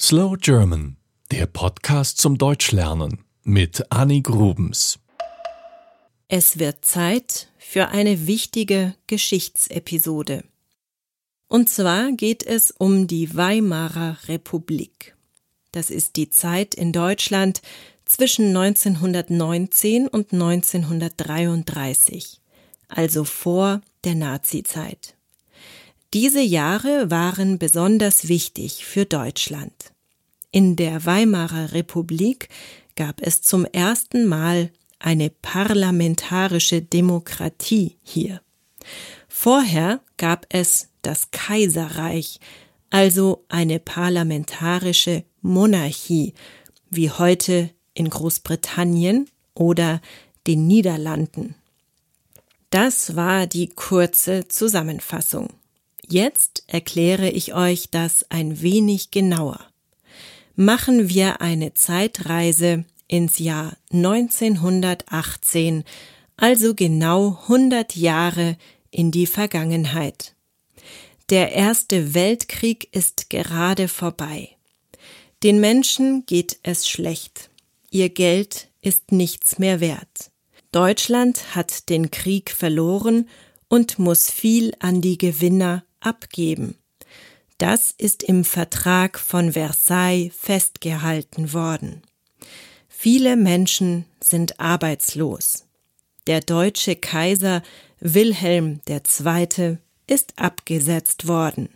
Slow German, der Podcast zum Deutschlernen mit Annie Grubens. Es wird Zeit für eine wichtige Geschichtsepisode. Und zwar geht es um die Weimarer Republik. Das ist die Zeit in Deutschland zwischen 1919 und 1933, also vor der Nazizeit. Diese Jahre waren besonders wichtig für Deutschland. In der Weimarer Republik gab es zum ersten Mal eine parlamentarische Demokratie hier. Vorher gab es das Kaiserreich, also eine parlamentarische Monarchie, wie heute in Großbritannien oder den Niederlanden. Das war die kurze Zusammenfassung. Jetzt erkläre ich euch das ein wenig genauer. Machen wir eine Zeitreise ins Jahr 1918, also genau 100 Jahre in die Vergangenheit. Der Erste Weltkrieg ist gerade vorbei. Den Menschen geht es schlecht. Ihr Geld ist nichts mehr wert. Deutschland hat den Krieg verloren und muss viel an die Gewinner abgeben. Das ist im Vertrag von Versailles festgehalten worden. Viele Menschen sind arbeitslos. Der deutsche Kaiser Wilhelm II. ist abgesetzt worden.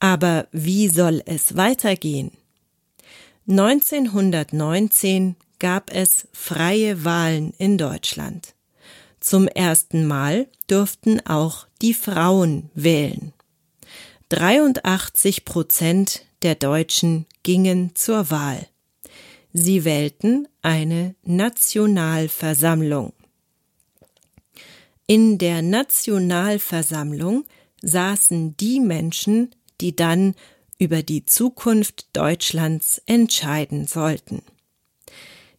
Aber wie soll es weitergehen? 1919 gab es freie Wahlen in Deutschland. Zum ersten Mal durften auch die Frauen wählen. 83 Prozent der Deutschen gingen zur Wahl. Sie wählten eine Nationalversammlung. In der Nationalversammlung saßen die Menschen, die dann über die Zukunft Deutschlands entscheiden sollten.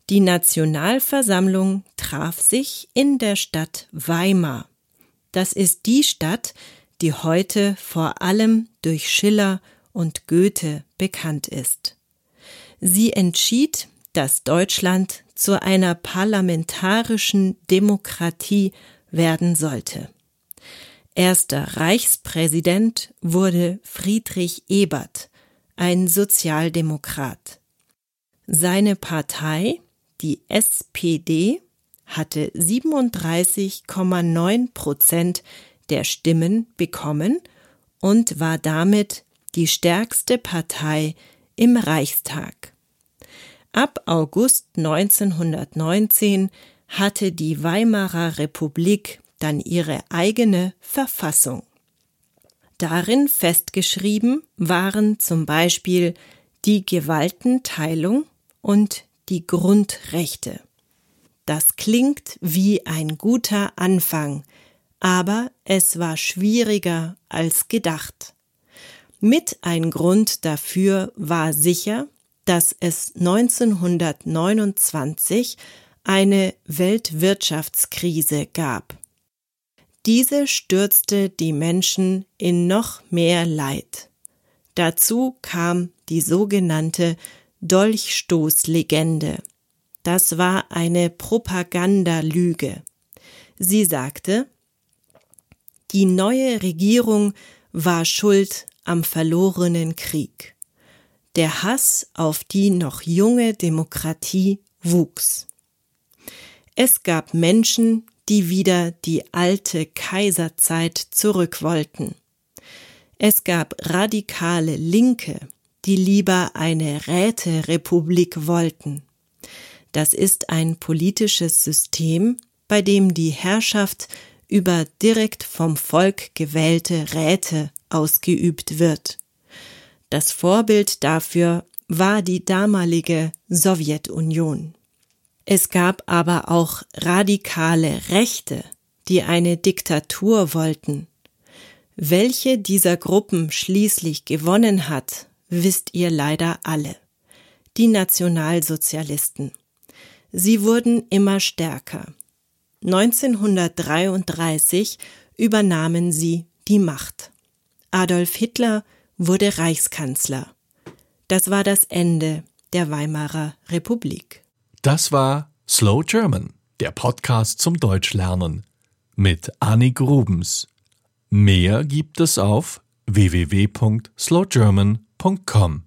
Die Nationalversammlung traf sich in der Stadt Weimar. Das ist die Stadt, die heute vor allem durch Schiller und Goethe bekannt ist. Sie entschied, dass Deutschland zu einer parlamentarischen Demokratie werden sollte. Erster Reichspräsident wurde Friedrich Ebert, ein Sozialdemokrat. Seine Partei, die SPD, hatte 37,9 Prozent der Stimmen bekommen und war damit die stärkste Partei im Reichstag. Ab August 1919 hatte die Weimarer Republik dann ihre eigene Verfassung. Darin festgeschrieben waren zum Beispiel die Gewaltenteilung und die Grundrechte. Das klingt wie ein guter Anfang, aber es war schwieriger als gedacht. Mit ein Grund dafür war sicher, dass es 1929 eine Weltwirtschaftskrise gab. Diese stürzte die Menschen in noch mehr Leid. Dazu kam die sogenannte Dolchstoßlegende. Das war eine Propagandalüge. Sie sagte, die neue Regierung war schuld am verlorenen Krieg. Der Hass auf die noch junge Demokratie wuchs. Es gab Menschen, die wieder die alte Kaiserzeit zurück wollten. Es gab radikale Linke, die lieber eine Räterepublik wollten. Das ist ein politisches System, bei dem die Herrschaft über direkt vom Volk gewählte Räte ausgeübt wird. Das Vorbild dafür war die damalige Sowjetunion. Es gab aber auch radikale Rechte, die eine Diktatur wollten. Welche dieser Gruppen schließlich gewonnen hat, wisst ihr leider alle. Die Nationalsozialisten. Sie wurden immer stärker. 1933 übernahmen sie die Macht. Adolf Hitler wurde Reichskanzler. Das war das Ende der Weimarer Republik. Das war Slow German, der Podcast zum Deutschlernen mit Annie Grubens. Mehr gibt es auf www.slowgerman.com.